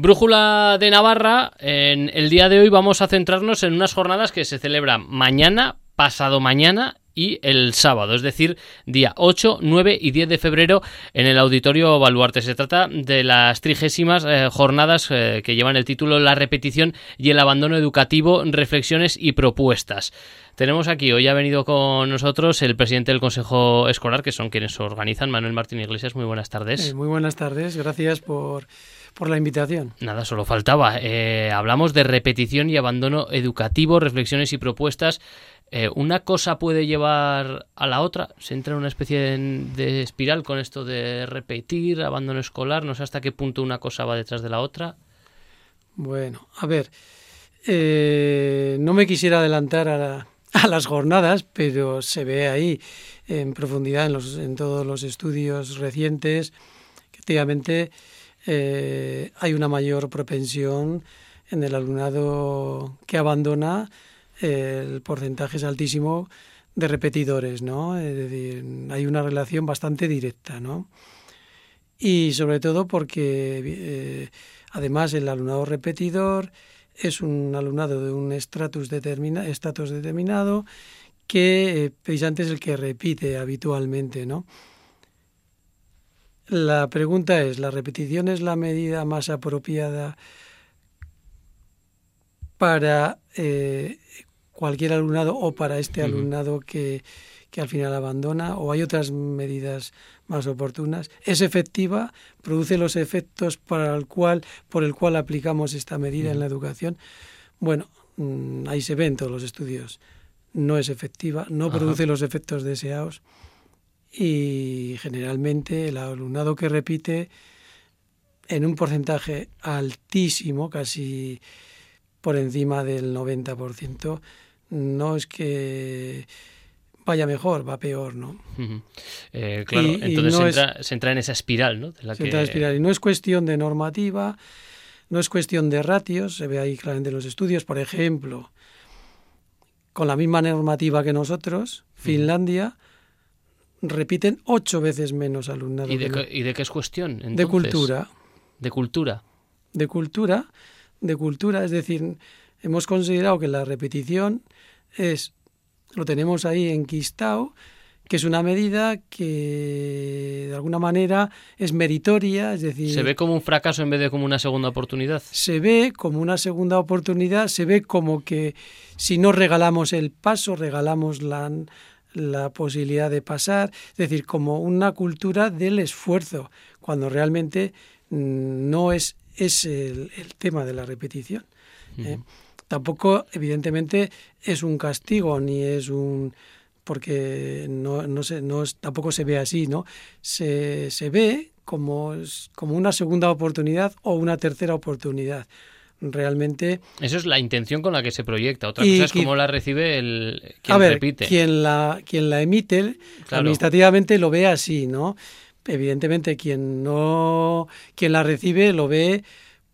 Brújula de Navarra, en el día de hoy vamos a centrarnos en unas jornadas que se celebran mañana, pasado mañana y el sábado, es decir, día 8, 9 y 10 de febrero en el Auditorio Baluarte. Se trata de las trigésimas eh, jornadas eh, que llevan el título La repetición y el abandono educativo, reflexiones y propuestas. Tenemos aquí, hoy ha venido con nosotros el presidente del Consejo Escolar, que son quienes organizan, Manuel Martín Iglesias. Muy buenas tardes. Eh, muy buenas tardes, gracias por por la invitación. Nada, solo faltaba. hablamos de repetición y abandono educativo, reflexiones y propuestas eh, ¿Una cosa puede llevar a la otra? ¿Se entra en una especie de, espiral con esto de repetir, abandono escolar? No sé hasta qué punto una cosa va detrás de la otra. Bueno, a ver, eh, no me quisiera adelantar a, las jornadas, pero se ve ahí en profundidad en, los, en todos los estudios recientes que efectivamente eh, hay una mayor propensión en el alumnado que abandona el porcentaje es altísimo de repetidores, ¿no? Hay una relación bastante directa, ¿no? Y sobre todo porque eh, además el alumnado repetidor es un alumnado de un estatus determinado que eh, precisamente es el que repite habitualmente, ¿no? La pregunta es, ¿la repetición es la medida más apropiada para eh, cualquier alumnado o para este alumnado que, que al final abandona o hay otras medidas más oportunas. Es efectiva, produce los efectos para el cual, por el cual aplicamos esta medida en la educación. Bueno, mm, ahí se ven todos los estudios. No es efectiva, no produce los efectos deseados y generalmente el alumnado que repite en un porcentaje altísimo, casi por encima del 90%, no es que vaya mejor, va peor, ¿no? Eh, claro, entonces se, entra, en esa espiral, ¿no? se entra en espiral. Y no es cuestión de normativa, no es cuestión de ratios, se ve ahí claramente en los estudios. Por ejemplo, con la misma normativa que nosotros, Finlandia, repiten ocho veces menos alumnado. ¿Y de, qué es cuestión? De cultura. De cultura. De cultura, de cultura, es decir, hemos considerado que la repetición es, lo tenemos ahí enquistado, que es una medida que de alguna manera es meritoria, es decir... ¿Se ve como un fracaso en vez de como una segunda oportunidad? Se ve como una segunda oportunidad, se ve como que si no regalamos el paso, regalamos la, la posibilidad de pasar, es decir, como una cultura del esfuerzo, cuando realmente mm, no es, es el, tema de la repetición. ¿eh? Tampoco, evidentemente, es un castigo ni es un porque no, no, se, no tampoco se ve así, ¿no? Se, se ve como, como una segunda oportunidad o una tercera oportunidad. Realmente. Eso es la intención con la que se proyecta. Otra cosa es cómo la recibe el quien a ver, repite. Quien la, quien la emite, administrativamente lo ve así, ¿no? Evidentemente, quien no, quien la recibe lo ve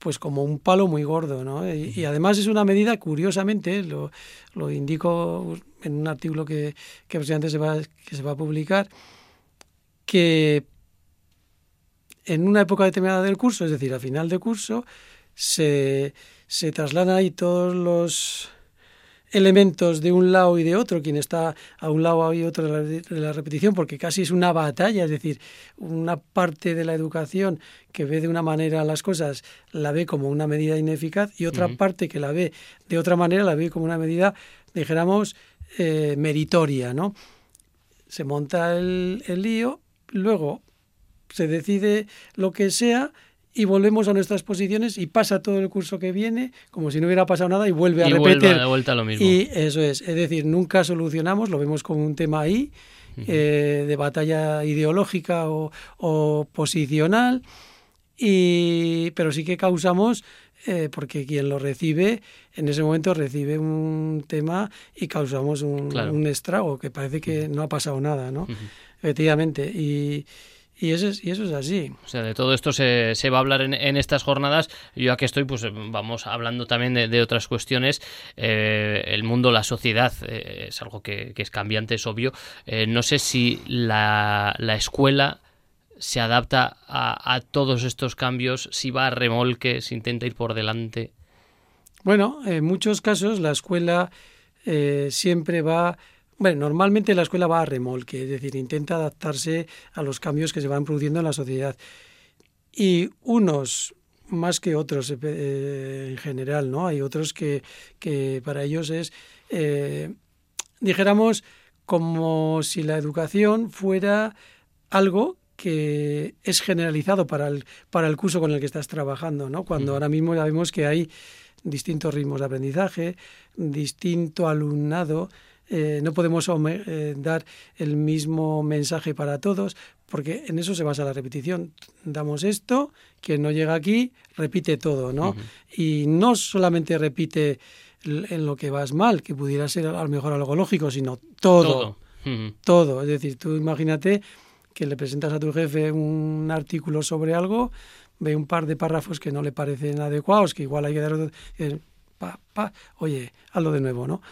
pues como un palo muy gordo, ¿no? Y, además es una medida, curiosamente, lo, lo indico en un artículo que, que se va, que se va a publicar, que en una época determinada del curso, es decir, a final de curso, se, se trasladan ahí todos los elementos de un lado y de otro, quien está a un lado y otro de la, repetición, porque casi es una batalla, es decir, una parte de la educación que ve de una manera las cosas la ve como una medida ineficaz y otra parte que la ve de otra manera la ve como una medida, dijéramos, eh, meritoria, ¿no? Se monta el, el lío, luego se decide lo que sea y volvemos a nuestras posiciones y pasa todo el curso que viene como si no hubiera pasado nada y vuelve a repetir. de vuelta lo mismo. Y eso es, es decir, nunca solucionamos, lo vemos como un tema ahí eh, de batalla ideológica o, posicional, y, pero sí que causamos eh, porque quien lo recibe en ese momento recibe un tema y causamos un, estrago que parece que no ha pasado nada, ¿no? Efectivamente. Y, y eso, es, y eso es así. O sea, de todo esto se, se va a hablar en, en, estas jornadas. Yo aquí estoy, pues vamos hablando también de, de otras cuestiones. Eh, el mundo, la sociedad, eh, es algo que, que, es cambiante, es obvio. Eh, no sé si la, la escuela se adapta a, todos estos cambios, si va a remolque, si intenta ir por delante. Bueno, en muchos casos la escuela siempre va bueno, normalmente la escuela va a remolque, es decir, intenta adaptarse a los cambios que se van produciendo en la sociedad. Y unos más que otros eh, eh, en general, ¿no? Hay otros que, que para ellos es, dijéramos, como si la educación fuera algo que es generalizado para el, para el curso con el que estás trabajando, ¿no? Cuando ahora mismo ya vemos que hay distintos ritmos de aprendizaje, distinto alumnado, eh, no podemos eh, dar el mismo mensaje para todos, porque en eso se basa la repetición. Damos esto, quien no llega aquí, repite todo, ¿no? Y no solamente repite en lo que vas mal, que pudiera ser a lo mejor algo lógico, sino todo. Todo. Es decir, tú imagínate que le presentas a tu jefe un artículo sobre algo, ve un par de párrafos que no le parecen adecuados, que igual hay que dar... Pa, pa, oye, hazlo de nuevo, ¿no?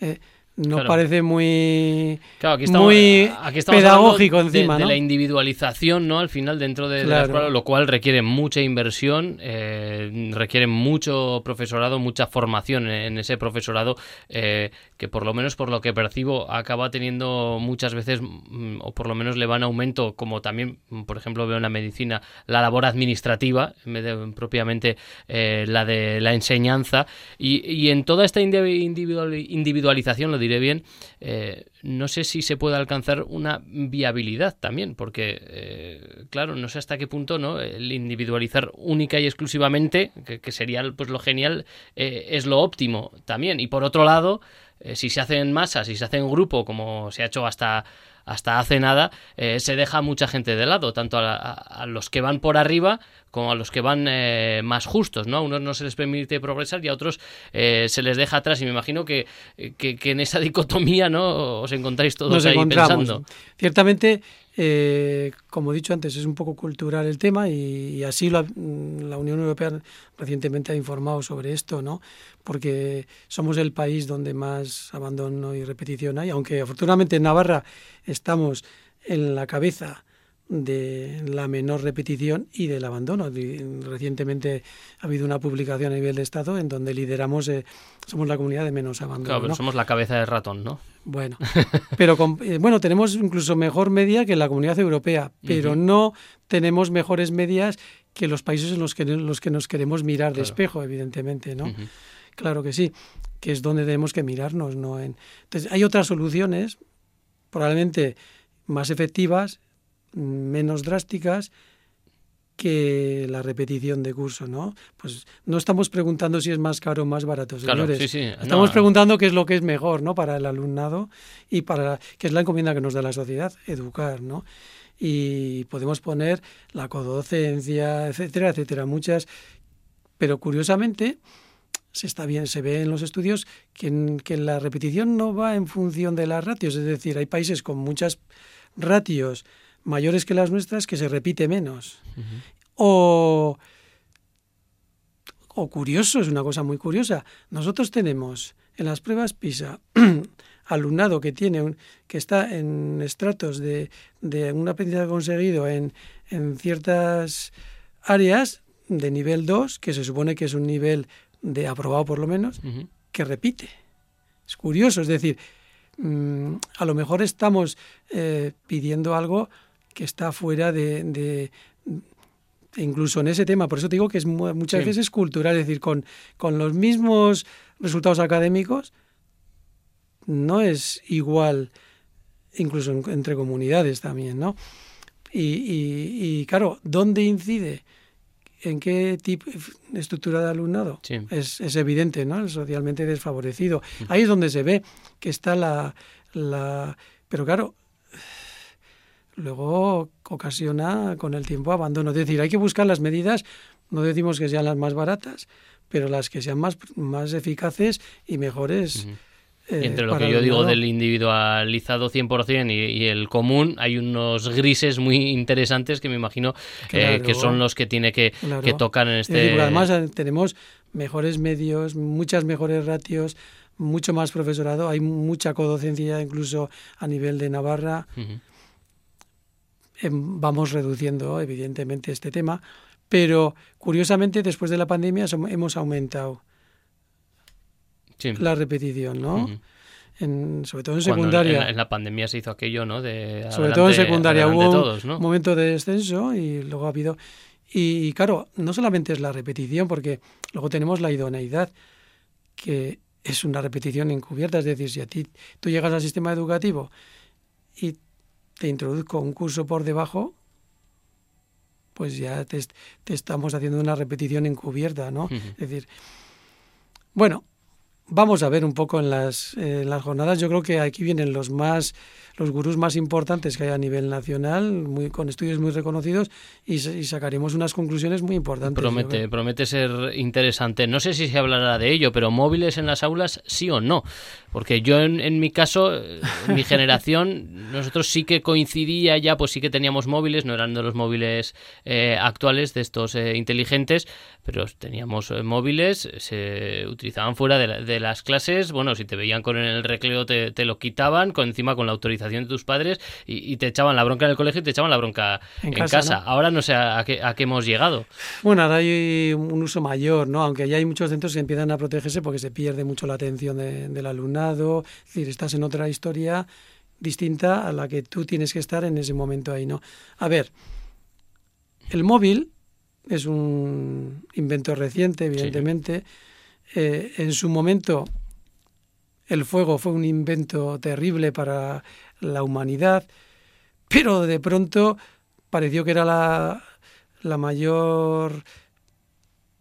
Eh, no parece muy, muy pedagógico encima, de, la individualización, ¿no? Al final dentro de, la escuela, lo cual requiere mucha inversión, eh, requiere mucho profesorado, mucha formación en ese profesorado, eh, que por lo menos por lo que percibo acaba teniendo muchas veces, mm, o por lo menos le va en aumento, como también, por ejemplo, veo en la medicina, la labor administrativa, en vez de propiamente eh, la de la enseñanza, y, y en toda esta individualización, lo diré bien, eh, no sé si se puede alcanzar una viabilidad también, porque, eh, claro, no sé hasta qué punto no el individualizar única y exclusivamente, que, sería pues lo genial, es lo óptimo también. Y por otro lado, si se hace en masa, si se hace en grupo, como se ha hecho hasta hasta hace nada, se deja mucha gente de lado, tanto a, los que van por arriba como a los que van eh, más justos, ¿no? A unos no se les permite progresar y a otros eh, se les deja atrás. Y me imagino que, en esa dicotomía, ¿no? Os encontráis todos ahí pensando. Ciertamente, eh, como he dicho antes, es un poco cultural el tema y, así la, la, Unión Europea recientemente ha informado sobre esto, ¿no? Porque somos el país donde más abandono y repetición hay, aunque afortunadamente en Navarra estamos en la cabeza de la menor repetición y del abandono. Recientemente ha habido una publicación a nivel de Estado en donde lideramos, eh, somos la comunidad de menos abandono. Claro, pero somos la cabeza de ratón, ¿no? Bueno, pero eh, bueno, tenemos incluso mejor media que la comunidad europea, pero no tenemos mejores medias que los países en los que, los que nos queremos mirar de espejo, evidentemente, ¿no? Claro que sí, que es donde tenemos que mirarnos, ¿no? En... Entonces, hay otras soluciones, probablemente más efectivas menos drásticas que la repetición de curso, ¿no? Pues no estamos preguntando si es más caro o más barato, señores. Estamos preguntando qué es lo que es mejor, ¿no? Para el alumnado y para que es la encomienda que nos da la sociedad, educar, ¿no? Y podemos poner la codocencia, etcétera, etcétera, muchas, pero curiosamente se está bien, se ve en los estudios que, que la repetición no va en función de las ratios, es decir, hay países con muchas ratios mayores que las nuestras que se repite menos. O, o curioso, es una cosa muy curiosa. Nosotros tenemos en las pruebas PISA alumnado que tiene un, que está en estratos de, de un aprendizaje conseguido en, en ciertas áreas de nivel 2, que se supone que es un nivel de aprobado por lo menos, que repite. Es curioso, es decir, mm, a lo mejor estamos eh, pidiendo algo que está fuera de, incluso en ese tema, por eso digo que es muchas veces cultural, es decir, con, con los mismos resultados académicos no es igual, incluso entre comunidades también, ¿no? Y, claro, ¿dónde incide? ¿En qué tipo estructura de alumnado? Es, es, evidente, ¿no? El socialmente desfavorecido. Ahí es donde se ve que está la... la pero claro, luego ocasiona con el tiempo abandono. Es decir, hay que buscar las medidas, no decimos que sean las más baratas, pero las que sean más, más eficaces y mejores. Eh, entre lo que yo digo del individualizado 100% y, y, el común, hay unos grises muy interesantes que me imagino eh, que son los que tiene que, tocar en este... además eh, tenemos mejores medios, muchas mejores ratios, mucho más profesorado, hay mucha codocencia incluso a nivel de Navarra. Em, vamos reduciendo evidentemente este tema, pero curiosamente después de la pandemia hemos aumentado la repetición, ¿no? En, sobre todo en secundaria. En, la pandemia se hizo aquello, ¿no? De sobre todo en secundaria hubo un momento de descenso y luego ha habido... Y, claro, no solamente es la repetición, porque luego tenemos la idoneidad, que es una repetición encubierta. Es decir, si a ti tú llegas al sistema educativo y te introduzco un curso por debajo, pues ya te, estamos haciendo una repetición encubierta, ¿no? Es decir, bueno, vamos a ver un poco en las, en las jornadas. Yo creo que aquí vienen los más los gurús más importantes que hay a nivel nacional, muy, con estudios muy reconocidos, y, sacaremos unas conclusiones muy importantes. Promete, promete ser interesante. No sé si se hablará de ello, pero móviles en las aulas, sí o no. Porque yo, en, mi caso, en mi generación, nosotros sí que coincidía ya, pues sí que teníamos móviles, no eran de los móviles eh, actuales, de estos eh, inteligentes, pero teníamos eh, móviles, se utilizaban fuera de, las clases. Bueno, si te veían con el recreo, te, te lo quitaban, con, encima con la autorización de tus padres y, te echaban la bronca en el colegio y te echaban la bronca en, casa. Ahora no sé a qué, a qué, hemos llegado. Bueno, ahora hay un uso mayor, ¿no? Aunque ya hay muchos centros que empiezan a protegerse porque se pierde mucho la atención del alumnado. Es decir, estás en otra historia distinta a la que tú tienes que estar en ese momento ahí, ¿no? A ver, el móvil es un invento reciente, evidentemente. Eh, en su momento el fuego fue un invento terrible para la humanidad, pero de pronto pareció que era la, la mayor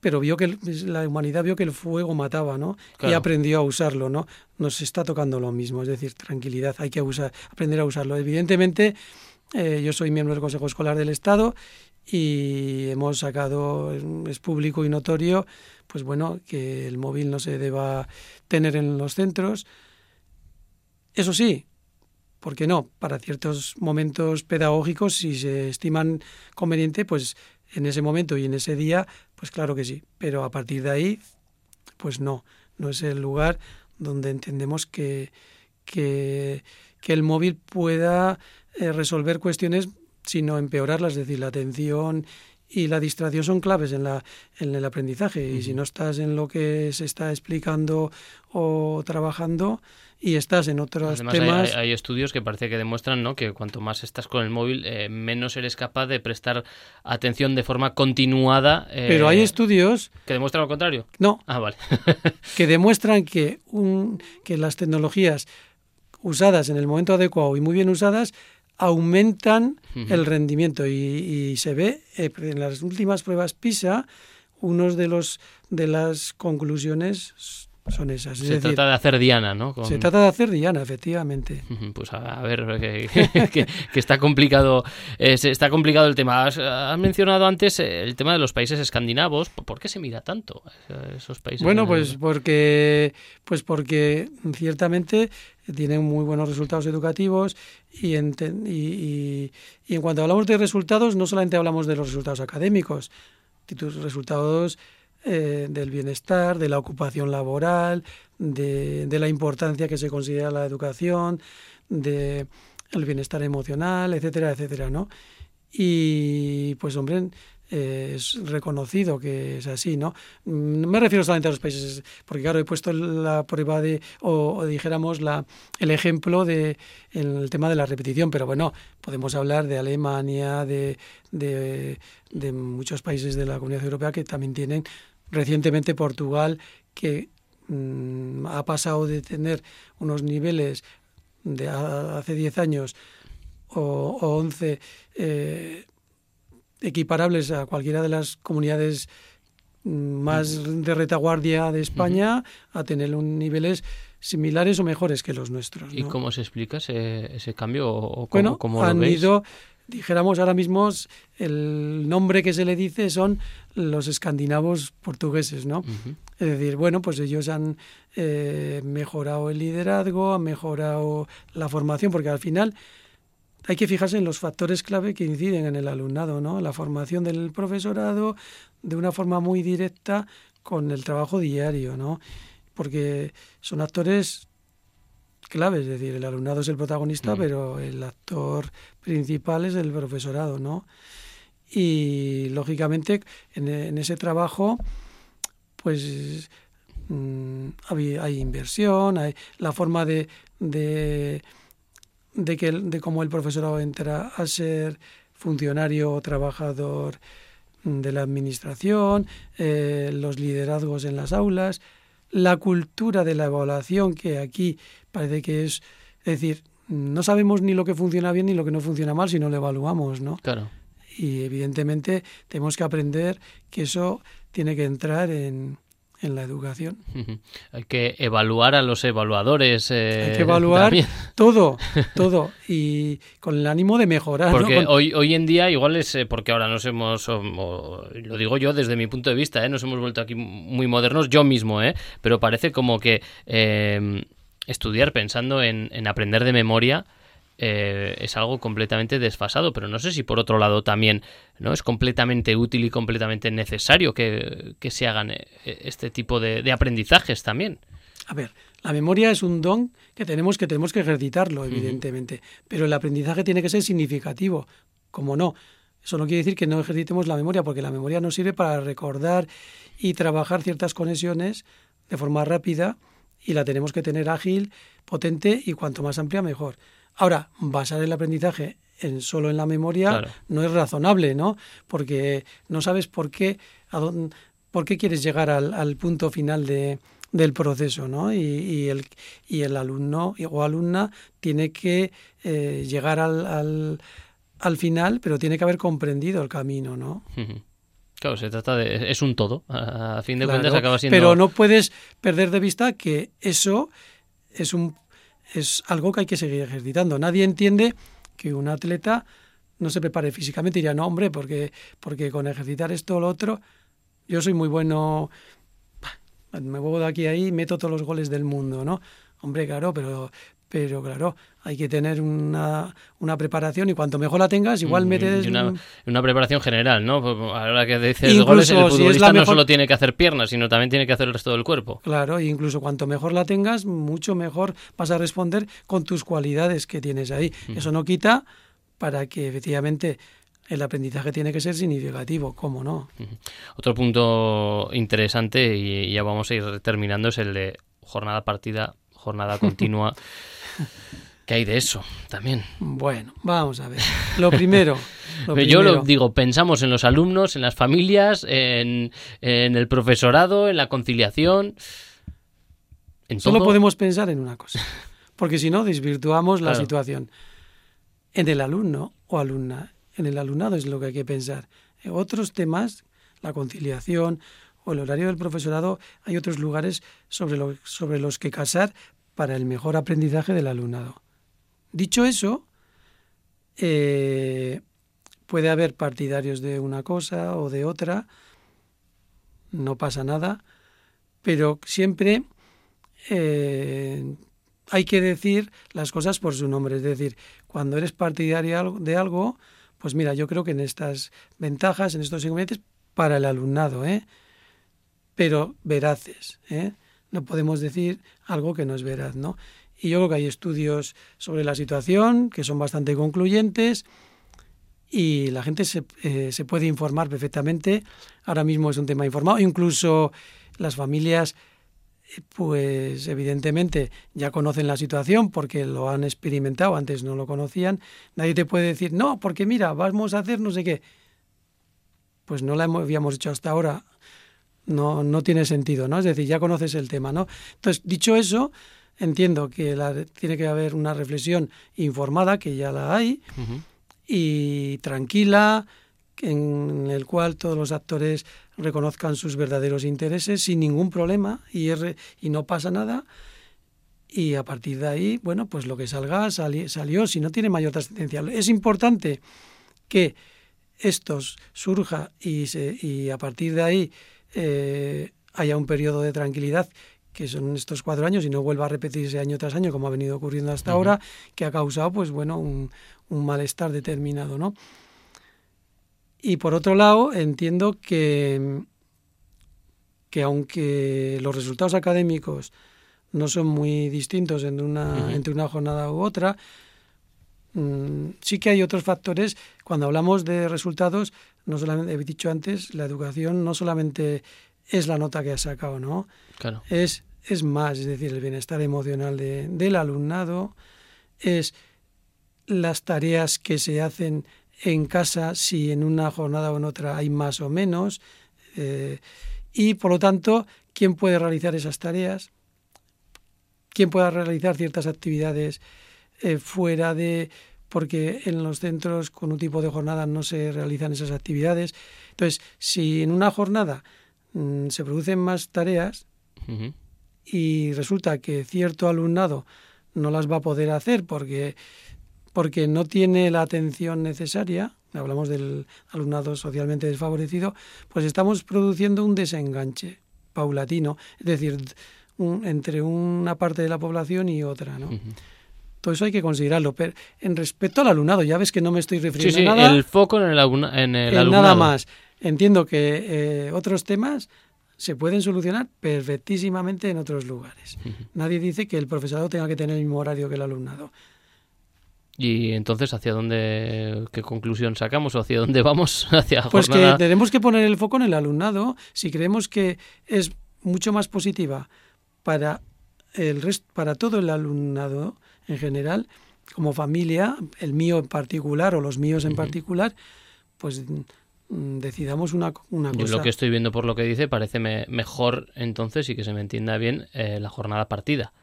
pero vio que la humanidad vio que el fuego mataba, ¿no? Y aprendió a usarlo, ¿no? Nos está tocando lo mismo, es decir, tranquilidad, hay que usar, aprender a usarlo. Evidentemente, eh, yo soy miembro del Consejo Escolar del Estado y hemos sacado, es público y notorio, pues bueno, que el móvil no se deba tener en los centros. Eso sí, ¿por qué no? Para ciertos momentos pedagógicos, si se estiman conveniente, pues en ese momento y en ese día, pues claro que sí. Pero a partir de ahí, pues no, no es el lugar donde entendemos que, que, que el móvil pueda eh, resolver cuestiones sino empeorarlas, es decir, la atención y la distracción son claves en, la, en el aprendizaje. Y si no estás en lo que se está explicando o trabajando y estás en otros temas... Hay, estudios que parece que demuestran ¿no? que cuanto más estás con el móvil, eh, menos eres capaz de prestar atención de forma continuada. Eh, Pero hay estudios... ¿Que demuestran lo contrario? No. Ah, vale. que demuestran que, un, que las tecnologías usadas en el momento adecuado y muy bien usadas aumentan el rendimiento y, se ve eh, en las últimas pruebas PISA unos de los de las conclusiones son esas. se trata de hacer Diana, ¿no? Se trata de hacer Diana, efectivamente. Pues a, ver, que, está complicado eh, está complicado el tema. Has, mencionado antes el tema de los países escandinavos. ¿Por qué se mira tanto esos países? Bueno, pues porque, pues porque ciertamente tienen muy buenos resultados educativos y en, y, en cuanto hablamos de resultados, no solamente hablamos de los resultados académicos, resultados eh, del bienestar, de la ocupación laboral, de, de, la importancia que se considera la educación, de el bienestar emocional, etcétera, etcétera, ¿no? Y pues hombre, es reconocido que es así, ¿no? No me refiero solamente a los países, porque claro, he puesto la prueba de, o, dijéramos, la, el ejemplo de el tema de la repetición, pero bueno, podemos hablar de Alemania, de, de, muchos países de la Comunidad Europea que también tienen, recientemente Portugal, que mm, ha pasado de tener unos niveles de hace 10 años o, o 11 eh, equiparables a cualquiera de las comunidades más de retaguardia de España a tener un niveles similares o mejores que los nuestros. ¿Y cómo se explica ese, ese cambio? O bueno, han ido, dijéramos ahora mismo, el nombre que se le dice son los escandinavos portugueses, ¿no? Es decir, bueno, pues ellos han eh, mejorado el liderazgo, han mejorado la formación, porque al final hay que fijarse en los factores clave que inciden en el alumnado, ¿no? La formación del profesorado de una forma muy directa con el trabajo diario, ¿no? Porque son actores clave, es decir, el alumnado es el protagonista, Mm. pero el actor principal es el profesorado, ¿no? Y lógicamente en, en ese trabajo, pues mm, hay, hay inversión, hay la forma de, de, de que el- de cómo el profesorado entra a ser funcionario o trabajador mm, de la administración, eh, los liderazgos en las aulas, la cultura de la evaluación, que aquí parece que es, es decir, no sabemos ni lo que funciona bien ni lo que no funciona mal si no lo evaluamos, ¿no? Claro. Y evidentemente tenemos que aprender que eso tiene que entrar en, en la educación. Hay que evaluar a los evaluadores. eh, Hay que evaluar también. todo, todo, y con el ánimo de mejorar. ¿no? Porque Con- hoy, hoy en día igual es eh, porque ahora nos hemos, o- lo digo yo desde mi punto de vista, ¿eh? nos hemos vuelto aquí muy modernos, yo mismo, ¿eh? pero parece como que eh, estudiar pensando en, en aprender de memoria eh, es algo completamente desfasado, pero no sé si por otro lado también no es completamente útil y completamente necesario que, que se hagan eh, este tipo de, de aprendizajes también. A ver, la memoria es un don que tenemos que tenemos que ejercitarlo, evidentemente, pero el aprendizaje tiene que ser significativo, como no. Eso no quiere decir que no ejercitemos la memoria, porque la memoria nos sirve para recordar y trabajar ciertas conexiones de forma rápida y la tenemos que tener ágil, potente y cuanto más amplia mejor. Ahora, basar el aprendizaje en solo en la memoria Claro. no es razonable, ¿no? Porque no sabes por qué, a dónde, por qué quieres llegar al, al punto final de, del proceso, ¿no? Y, y el, y el alumno o alumna tiene que eh, llegar al, al, al final, pero tiene que haber comprendido el camino, ¿no? Claro, se trata de... es un todo. A fin de Claro, cuentas acaba siendo... Pero no puedes perder de vista que eso es un es algo que hay que seguir ejercitando. Nadie entiende que un atleta no se prepare físicamente y diría, no, hombre, porque, porque con ejercitar esto o lo otro, yo soy muy bueno, me muevo de aquí a ahí, meto todos los goles del mundo, ¿no? Hombre, claro, pero, pero claro, hay que tener una, una preparación y cuanto mejor la tengas, igual Mm, metes... y una, una preparación general, ¿no? Pues, A la hora que dices Incluso goles, el si es futbolista no solo tiene que hacer piernas, sino también tiene que hacer el resto del cuerpo. Claro, e incluso cuanto mejor la tengas, mucho mejor vas a responder con tus cualidades que tienes ahí. Eso no quita para que efectivamente el aprendizaje tiene que ser significativo, ¿cómo no? Otro punto interesante, y ya vamos a ir terminando, es el de jornada partida, jornada continua. ¿Qué hay de eso también? Bueno, vamos a ver. Lo primero. lo Yo lo digo, pensamos en los alumnos, en las familias, en, en el profesorado, en la conciliación. En Solo todo. podemos pensar en una cosa, porque si no desvirtuamos la situación. En el alumno o alumna, en el alumnado es lo que hay que pensar. En otros temas, la conciliación o el horario del profesorado, hay otros lugares sobre, lo- sobre los que casar para el mejor aprendizaje del alumnado. Dicho eso, eh, puede haber partidarios de una cosa o de otra, no pasa nada, pero siempre eh, hay que decir las cosas por su nombre. Es decir, cuando eres partidario de algo, pues mira, yo creo que en estas ventajas, en estos inconvenientes, para el alumnado, ¿eh? pero veraces. ¿eh? No podemos decir algo que no es veraz, ¿no? Y yo creo que hay estudios sobre la situación que son bastante concluyentes y la gente se, eh, se puede informar perfectamente. Ahora mismo es un tema informado. Incluso las familias, eh, pues evidentemente ya conocen la situación porque lo han experimentado, antes no lo conocían. Nadie te puede decir, no, porque mira, vamos a hacer no sé qué. Pues no la habíamos hecho hasta ahora. No, no tiene sentido, ¿no? Es decir, ya conoces el tema, ¿no? Entonces, dicho eso, entiendo que la- tiene que haber una reflexión informada, que ya la hay, y tranquila, en el cual todos los actores reconozcan sus verdaderos intereses sin ningún problema y, y no pasa nada. Y a partir de ahí, bueno, pues lo que salga sali- salió, si no tiene mayor trascendencia. Es importante que esto surja y, se, y a partir de ahí eh, haya un periodo de tranquilidad que son estos cuatro años y no vuelva a repetirse año tras año como ha venido ocurriendo hasta ahora, que ha causado pues bueno un, un malestar determinado, ¿no? Y por otro lado, entiendo que, que aunque los resultados académicos no son muy distintos entre una, entre una jornada u otra. Mm, sí que hay otros factores. Cuando hablamos de resultados, no solamente, he dicho antes, la educación no solamente es la nota que ha sacado, ¿no? Claro. Es, es más, es decir, el bienestar emocional de, del alumnado, es las tareas que se hacen en casa, si en una jornada o en otra hay más o menos, eh, y por lo tanto, quién puede realizar esas tareas, quién pueda realizar ciertas actividades eh, fuera de porque en los centros con un tipo de jornada no se realizan esas actividades. Entonces, si en una jornada mm, se producen más tareas y resulta que cierto alumnado no las va a poder hacer porque, porque no tiene la atención necesaria, hablamos del alumnado socialmente desfavorecido, pues estamos produciendo un desenganche paulatino, es decir, entre una parte de la población y otra, ¿no? Todo eso hay que considerarlo. Pero en respecto al alumnado, ya ves que no me estoy refiriendo sí, sí, a nada. el foco en el, en el alumnado. Nada más. Entiendo que eh, otros temas se pueden solucionar perfectísimamente en otros lugares. Nadie dice que el profesorado tenga que tener el mismo horario que el alumnado. Y entonces, ¿hacia dónde, qué conclusión sacamos o hacia dónde vamos? hacia pues que tenemos que poner el foco en el alumnado. Si creemos que es mucho más positiva para el resto, para todo el alumnado en general, como familia, el mío en particular o los míos en particular, pues mm, decidamos una, una cosa. Yo lo que estoy viendo por lo que dice parece mejor entonces y que se me entienda bien eh, la jornada partida.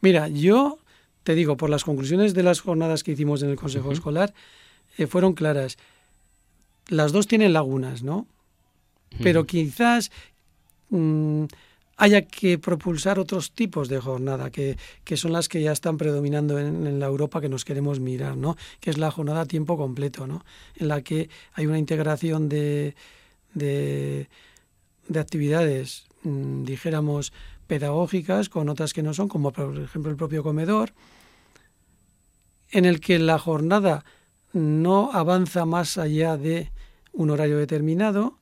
Mira, yo te digo, por las conclusiones de las jornadas que hicimos en el Consejo Escolar, eh, fueron claras. Las dos tienen lagunas, ¿no? Pero quizás mm, haya que propulsar otros tipos de jornada, que, son las que ya están predominando en, la Europa que nos queremos mirar, ¿no? Que es la jornada a tiempo completo, ¿no? En la que hay una integración de, de, actividades, mm, dijéramos, pedagógicas con otras que no son, como por ejemplo el propio comedor, en el que la jornada no avanza más allá de un horario determinado,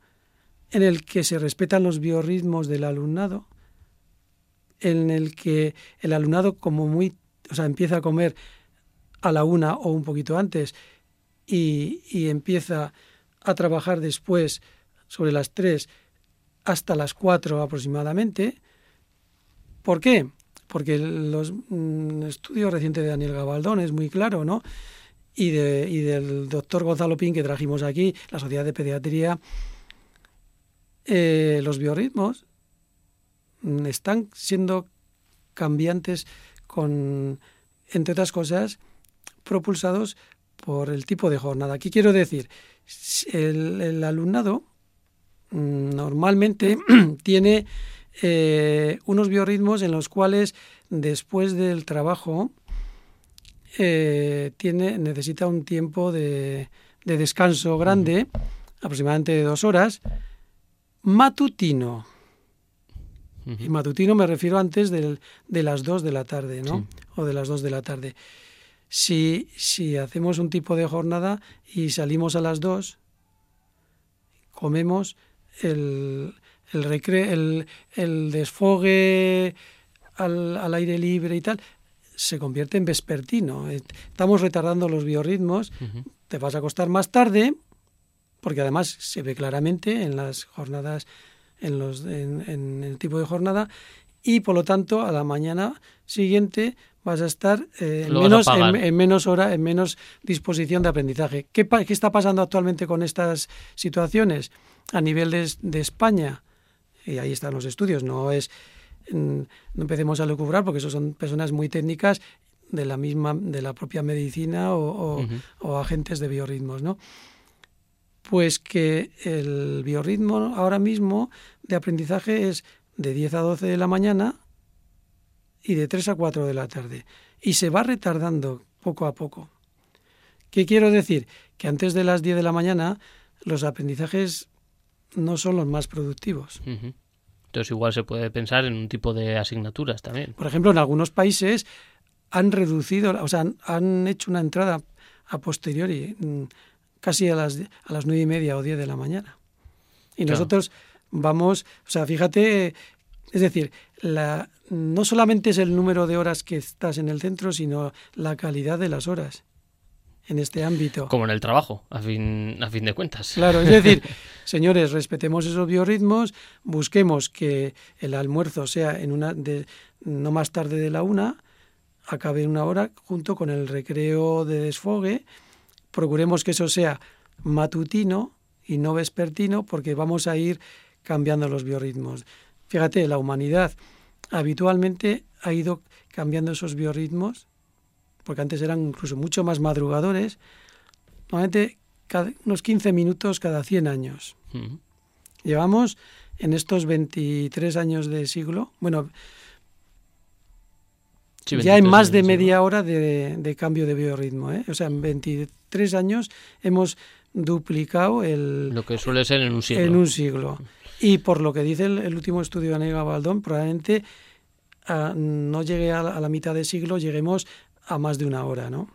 en el que se respetan los biorritmos del alumnado, en el que el alumnado como muy, o sea, empieza a comer a la una o un poquito antes y, empieza a trabajar después sobre las tres hasta las cuatro aproximadamente. ¿Por qué? Porque los mm, estudios recientes de Daniel Gabaldón es muy claro, ¿no? Y, y del doctor Gonzalo Pin que trajimos aquí, la Sociedad de Pediatría, eh, los biorritmos están siendo cambiantes con, entre otras cosas, propulsados por el tipo de jornada. ¿Qué quiero decir? El, alumnado mm, normalmente tiene eh, unos biorritmos en los cuales después del trabajo eh, tiene, necesita un tiempo de, de descanso grande, aproximadamente de dos horas, matutino. Y matutino me refiero antes del, de las 2 de la tarde, ¿no? O de las 2 de la tarde. Si, si hacemos un tipo de jornada y salimos a las 2, comemos el, el, recre, el, el desfogue al, al, aire libre y tal, se convierte en vespertino. Estamos retardando los biorritmos, te vas a acostar más tarde, porque además se ve claramente en las jornadas, en, los, en, el tipo de jornada, y por lo tanto a la mañana siguiente vas a estar eh, en, menos, en, menos hora, en menos disposición de aprendizaje. ¿Qué, ¿Qué, está pasando actualmente con estas situaciones a nivel de, de, España? Y ahí están los estudios, no es no empecemos a lucubrar porque eso son personas muy técnicas de la misma de la propia medicina o, o agentes de biorritmos, ¿no? Pues que el biorritmo ahora mismo de aprendizaje es de 10 a 12 de la mañana y de 3 a 4 de la tarde. Y se va retardando poco a poco. ¿Qué quiero decir? Que antes de las 10 de la mañana los aprendizajes no son los más productivos. Entonces igual se puede pensar en un tipo de asignaturas también. Por ejemplo, en algunos países han reducido, o sea, han hecho una entrada a posteriori mm, casi a las, a las nueve y media o diez de la mañana. Y nosotros vamos, o sea, fíjate Es decir, la, no solamente es el número de horas que estás en el centro, sino la calidad de las horas en este ámbito. Como en el trabajo, a fin, a fin de cuentas. Claro, es decir, señores, respetemos esos biorritmos, busquemos que el almuerzo sea en una de, no más tarde de la una, acabe en una hora, junto con el recreo de desfogue. Procuremos que eso sea matutino y no vespertino, porque vamos a ir cambiando los biorritmos. Fíjate, la humanidad habitualmente ha ido cambiando esos biorritmos porque antes eran incluso mucho más madrugadores, normalmente cada, unos 15 minutos cada 100 años. Llevamos en estos 23 años de siglo, bueno, ya en más de media hora de, cambio de biorritmo. ¿eh? O sea, en 23 años hemos duplicado el... Lo que suele ser en un siglo. En un siglo. Y por lo que dice el, último estudio de Anega Baldón, probablemente ah, no llegue a la, mitad de siglo, lleguemos a más de una hora, ¿no?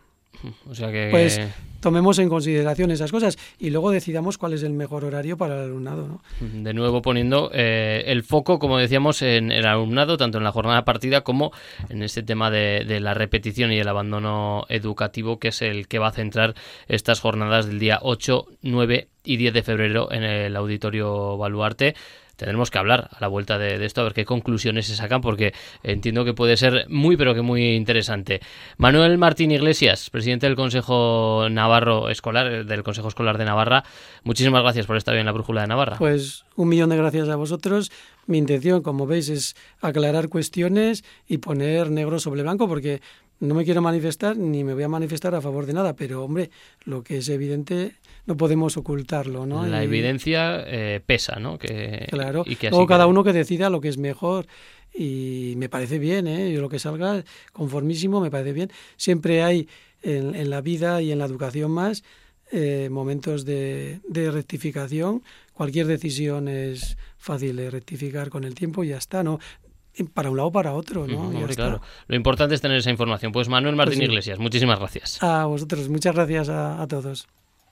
O sea que... Pues tomemos en consideración esas cosas y luego decidamos cuál es el mejor horario para el alumnado, ¿no? De nuevo poniendo eh, el foco, como decíamos, en el alumnado, tanto en la jornada partida como en este tema de, de, la repetición y el abandono educativo, que es el que va a centrar estas jornadas del día 8, 9 y 10 de febrero en el Auditorio Baluarte tendremos que hablar a la vuelta de, esto, a ver qué conclusiones se sacan, porque entiendo que puede ser muy, pero que muy interesante. Manuel Martín Iglesias, presidente del Consejo Navarro Escolar, del Consejo Escolar de Navarra, muchísimas gracias por estar hoy en la Brújula de Navarra. Pues un millón de gracias a vosotros. Mi intención, como veis, es aclarar cuestiones y poner negro sobre blanco, porque no me quiero manifestar ni me voy a manifestar a favor de nada, pero hombre, lo que es evidente no podemos ocultarlo, ¿no? La evidencia eh, pesa, ¿no? Que, claro, y que luego cada uno que decida lo que es mejor y me parece bien, ¿eh? Yo lo que salga conformísimo me parece bien. Siempre hay en, la vida y en la educación más eh, momentos de, de rectificación. Cualquier decisión es fácil de rectificar con el tiempo y ya está, ¿no? Para un lado o para otro, ¿no? claro. Lo importante es tener esa información. Pues Manuel Martín pues Iglesias, muchísimas gracias. A vosotros, muchas gracias a todos.